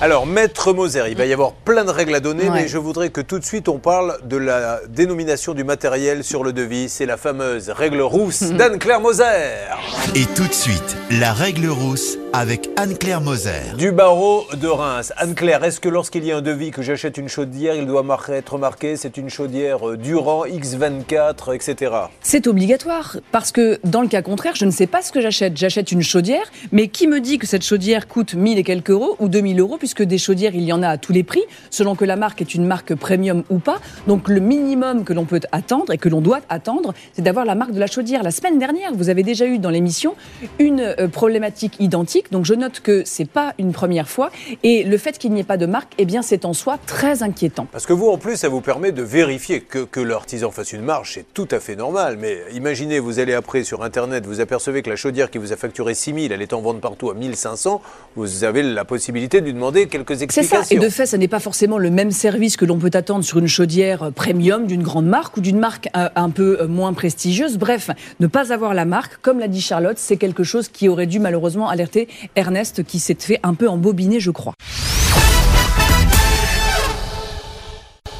Alors, Maître Moser, il va y avoir plein de règles à donner, mais je voudrais que tout de suite on parle de la dénomination du matériel sur le devis. C'est la fameuse règle rousse d'Anne-Claire Moser. Et tout de suite, la règle rousse avec Anne-Claire Moser. Du barreau de Reims. Anne-Claire, est-ce que lorsqu'il y a un devis que j'achète une chaudière, il doit être marqué c'est une chaudière euh, Durand X24, etc. C'est obligatoire, parce que dans le cas contraire, je ne sais pas ce que j'achète. J'achète une chaudière, mais qui me dit que cette chaudière coûte 1000 et quelques euros ou 2000 euros puisque des chaudières, il y en a à tous les prix, selon que la marque est une marque premium ou pas. Donc le minimum que l'on peut attendre et que l'on doit attendre, c'est d'avoir la marque de la chaudière. La semaine dernière, vous avez déjà eu dans l'émission une euh, problématique identique. Donc je note que c'est pas une première fois. Et le fait qu'il n'y ait pas de marque, eh bien c'est en soi très inquiétant. Parce que vous, en plus, ça vous permet de vérifier que, que l'artisan fasse une marge, c'est tout à fait normal. Mais imaginez, vous allez après sur Internet, vous apercevez que la chaudière qui vous a facturé 6000, elle est en vente partout à 1500, vous avez la possibilité de lui demander quelques explications. C'est ça. Et de fait, ce n'est pas forcément le même service que l'on peut attendre sur une chaudière euh, premium d'une grande marque ou d'une marque euh, un peu euh, moins prestigieuse. Bref, ne pas avoir la marque, comme l'a dit Charlotte, c'est quelque chose qui aurait dû malheureusement alerter Ernest, qui s'est fait un peu embobiner, je crois.